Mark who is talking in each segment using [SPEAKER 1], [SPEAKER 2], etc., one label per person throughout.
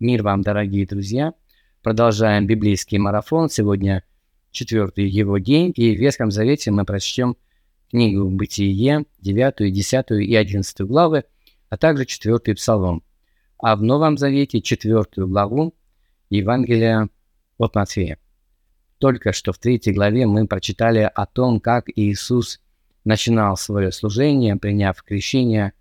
[SPEAKER 1] Мир вам, дорогие друзья! Продолжаем библейский марафон. Сегодня четвертый его день, и в Ветхом Завете мы прочтем книгу «Бытие», 9, 10 и 11 главы, а также четвертый псалом. А в Новом Завете четвертую главу Евангелия от Матфея. Только что в третьей главе мы прочитали о том, как Иисус начинал свое служение, приняв крещение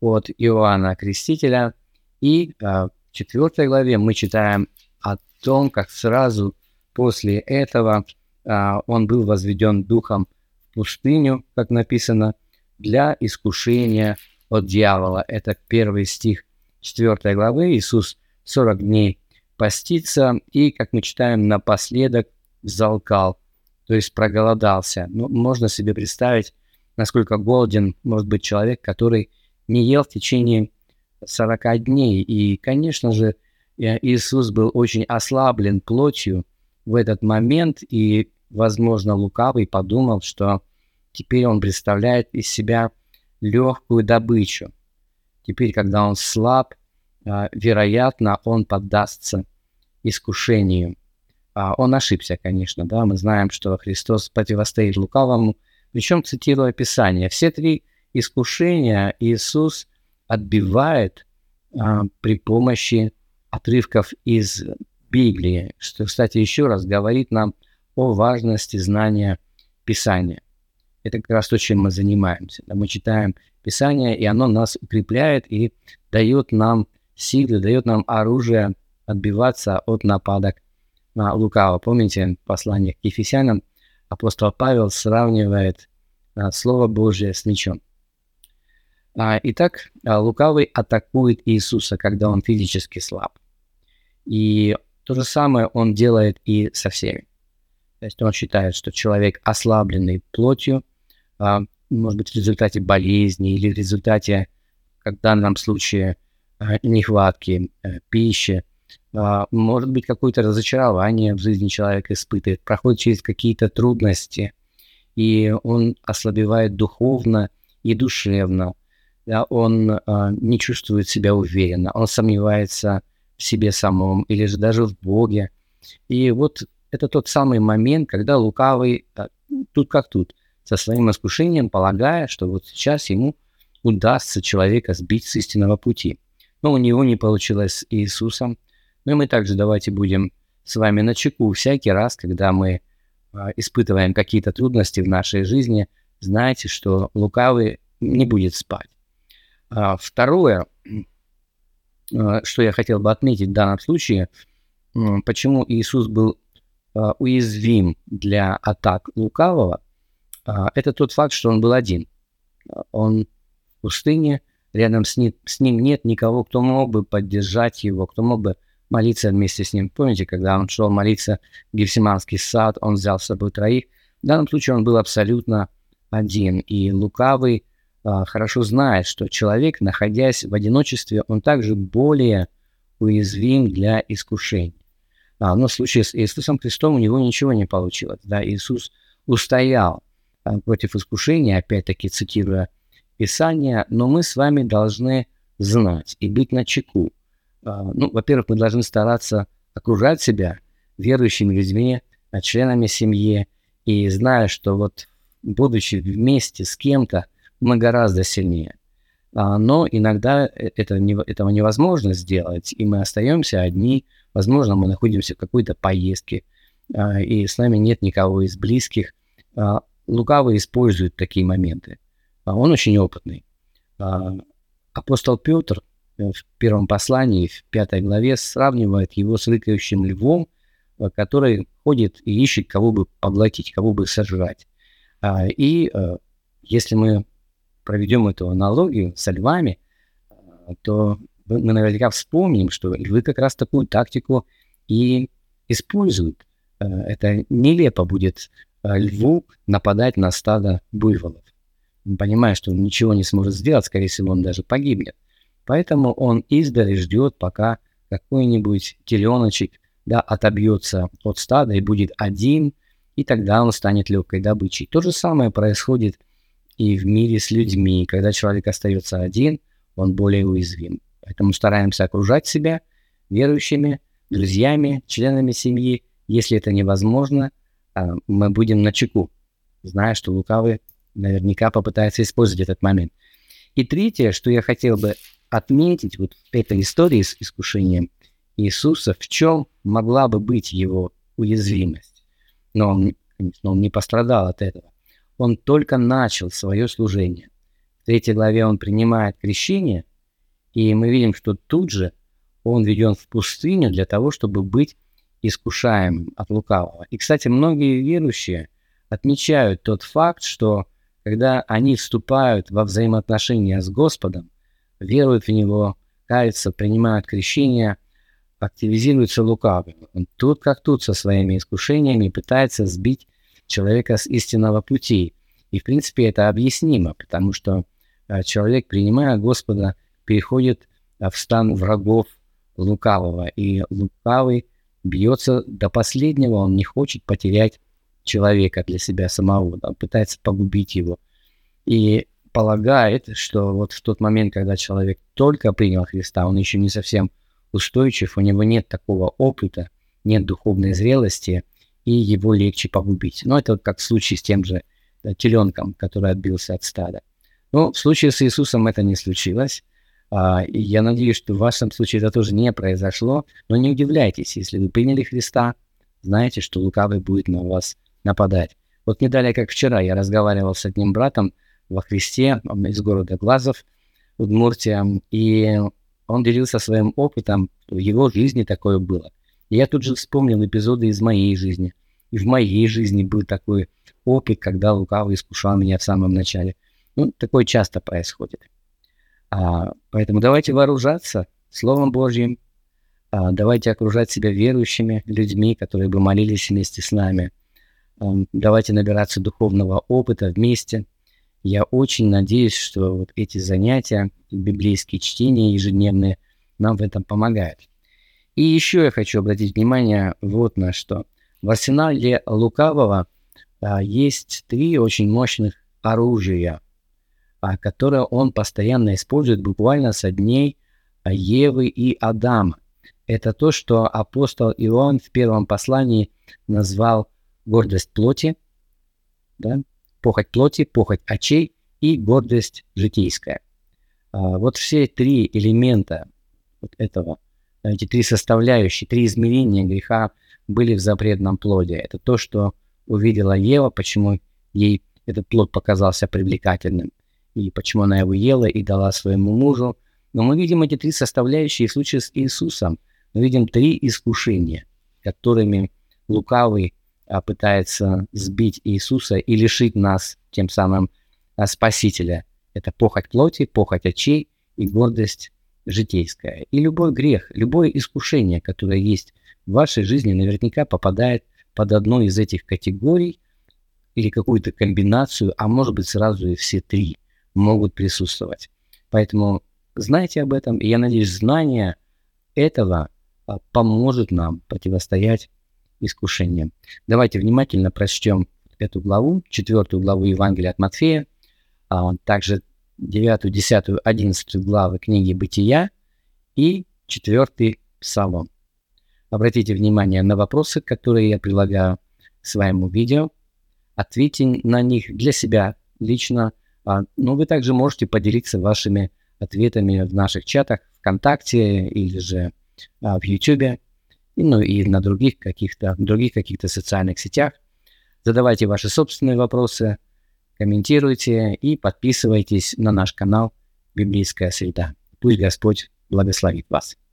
[SPEAKER 1] от Иоанна Крестителя, и а, четвертой главе мы читаем о том, как сразу после этого а, он был возведен духом в пустыню, как написано, для искушения от дьявола. Это первый стих 4 главы. Иисус 40 дней постится и, как мы читаем, напоследок залкал, то есть проголодался. Ну, можно себе представить, насколько голоден может быть человек, который не ел в течение 40 дней. И, конечно же, э, Иисус был очень ослаблен плотью в этот момент, и, возможно, лукавый подумал, что теперь он представляет из себя легкую добычу. Теперь, когда он слаб, э, вероятно, он поддастся искушению. А, он ошибся, конечно, да, мы знаем, что Христос противостоит лукавому, причем цитируя Писание. Все три искушения Иисус отбивает а, при помощи отрывков из Библии, что, кстати, еще раз говорит нам о важности знания Писания. Это как раз то, чем мы занимаемся. Мы читаем Писание, и оно нас укрепляет и дает нам силы, дает нам оружие отбиваться от нападок на лукаво. Помните послание к Ефесянам? Апостол Павел сравнивает а, Слово Божие с мечом. А, итак, а, лукавый атакует Иисуса, когда он физически слаб. И то же самое он делает и со всеми. То есть он считает, что человек ослабленный плотью, а, может быть, в результате болезни или в результате, как в данном случае, нехватки э, пищи, может быть, какое-то разочарование в жизни человека испытывает, проходит через какие-то трудности, и он ослабевает духовно и душевно, да, он э, не чувствует себя уверенно, он сомневается в себе самом или же даже в Боге. И вот это тот самый момент, когда лукавый, э, тут как тут, со своим искушением, полагая, что вот сейчас ему удастся человека сбить с истинного пути. Но у него не получилось с Иисусом. Ну и мы также давайте будем с вами на чеку всякий раз, когда мы э, испытываем какие-то трудности в нашей жизни, знайте, что лукавый не будет спать. А, второе, а, что я хотел бы отметить в данном случае, почему Иисус был а, уязвим для атак лукавого, это тот факт, что он был один. Он в пустыне, рядом с ним, с ним нет никого, кто мог бы поддержать его, кто мог бы молиться вместе с ним. Помните, когда он шел молиться в Гефсиманский сад, он взял с собой троих. В данном случае он был абсолютно один, и лукавый а, хорошо знает, что человек, находясь в одиночестве, он также более уязвим для искушений. А, но в случае с Иисусом Христом у него ничего не получилось. Да? Иисус устоял а, против искушения, опять-таки цитируя Писание, но мы с вами должны знать и быть на чеку. А, ну, во-первых, мы должны стараться окружать себя верующими людьми, а, членами семьи, и зная, что вот будучи вместе с кем-то, мы гораздо сильнее. А, но иногда э, это этого невозможно сделать, и мы остаемся одни. Возможно, мы находимся в какой-то поездке, а, и с нами нет никого из близких. А, лукавый использует такие моменты. Он очень опытный. Апостол Петр э, в первом послании, в пятой главе, сравнивает его с рыкающим львом, э, который ходит и ищет, кого бы поглотить, кого бы сожрать. И если мы проведем эту аналогию со львами, то мы наверняка вспомним, что львы как раз такую тактику и используют. Э, это нелепо будет э, льву нападать на стадо буйволов. Понимая, что он ничего не сможет сделать, скорее всего, он даже погибнет. Поэтому он издали ждет, пока какой-нибудь теленочек да, отобьется от стада и будет один, и тогда он станет легкой добычей. То же самое происходит и в мире с людьми. Когда человек остается один, он более уязвим. Поэтому стараемся окружать себя верующими, друзьями, членами семьи. Если это невозможно, а, мы будем на чеку, зная, что лукавый наверняка попытается использовать этот момент. И третье, что я хотел бы отметить вот в этой истории с искушением Иисуса, в чем могла бы быть его уязвимость. Но он, конечно, он не пострадал от этого. Он только начал свое служение. В третьей главе он принимает крещение, и мы видим, что тут же он веден в пустыню для того, чтобы быть искушаемым от лукавого. И, кстати, многие верующие отмечают тот факт, что когда они вступают во взаимоотношения с Господом, веруют в Него, каются, принимают крещение, активизируется лукавый. Он тут как тут со своими искушениями пытается сбить человека с истинного пути. И, в принципе, это объяснимо, потому что э, человек, принимая Господа, переходит э, в стан врагов лукавого. И лукавый бьется до последнего, он не хочет потерять человека для себя самого, да, пытается погубить его. И полагает, что вот в тот момент, когда человек только принял Христа, он еще не совсем устойчив, у него нет такого опыта, нет духовной зрелости, и его легче погубить. Но это вот как в случае с тем же да, теленком, который отбился от стада. Но в случае с Иисусом это не случилось. А, и я надеюсь, что в вашем случае это тоже не произошло. Но не удивляйтесь, если вы приняли Христа, знаете, что лукавый будет на вас нападать. Вот не далее, как вчера, я разговаривал с одним братом во Христе из города Глазов, Удмуртия, и он делился своим опытом, в его жизни такое было. Я тут же вспомнил эпизоды из моей жизни. И в моей жизни был такой опыт, когда лукавый искушал меня в самом начале. Ну, такое часто происходит. А, поэтому давайте вооружаться Словом Божьим, а, давайте окружать себя верующими людьми, которые бы молились вместе с нами. А, давайте набираться духовного опыта вместе – я очень надеюсь, что вот эти занятия, библейские чтения ежедневные, нам в этом помогают. И еще я хочу обратить внимание вот на что. В арсенале лукавого а, есть три очень мощных оружия, а, которые он постоянно использует буквально со дней а, Евы и Адама. Это то, что апостол Иоанн в первом послании назвал гордость плоти, да, похоть плоти, похоть очей и гордость житейская. А, вот все три элемента вот этого, эти три составляющие, три измерения греха были в запретном плоде. Это то, что увидела Ева, почему ей этот плод показался привлекательным, и почему она его ела и дала своему мужу. Но мы видим эти три составляющие в случае с Иисусом. Мы видим три искушения, которыми лукавый а, пытается сбить Иисуса и лишить нас тем самым а, Спасителя. Это похоть плоти, похоть очей и гордость житейская. И любой грех, любое искушение, которое есть в вашей жизни, наверняка попадает под одну из этих категорий или какую-то комбинацию, а может быть сразу и все три могут присутствовать. Поэтому знайте об этом, и я надеюсь, знание этого а, поможет нам противостоять искушением. Давайте внимательно прочтем эту главу, четвертую главу Евангелия от Матфея, а также девятую, десятую, одиннадцатую главы книги Бытия и четвертый Псалом. Обратите внимание на вопросы, которые я прилагаю к своему видео. Ответьте на них для себя лично, а, но вы также можете поделиться вашими ответами в наших чатах ВКонтакте или же а, в YouTube ну и на других каких-то других каких-то социальных сетях. Задавайте ваши собственные вопросы, комментируйте и подписывайтесь на наш канал «Библейская среда». Пусть Господь благословит вас.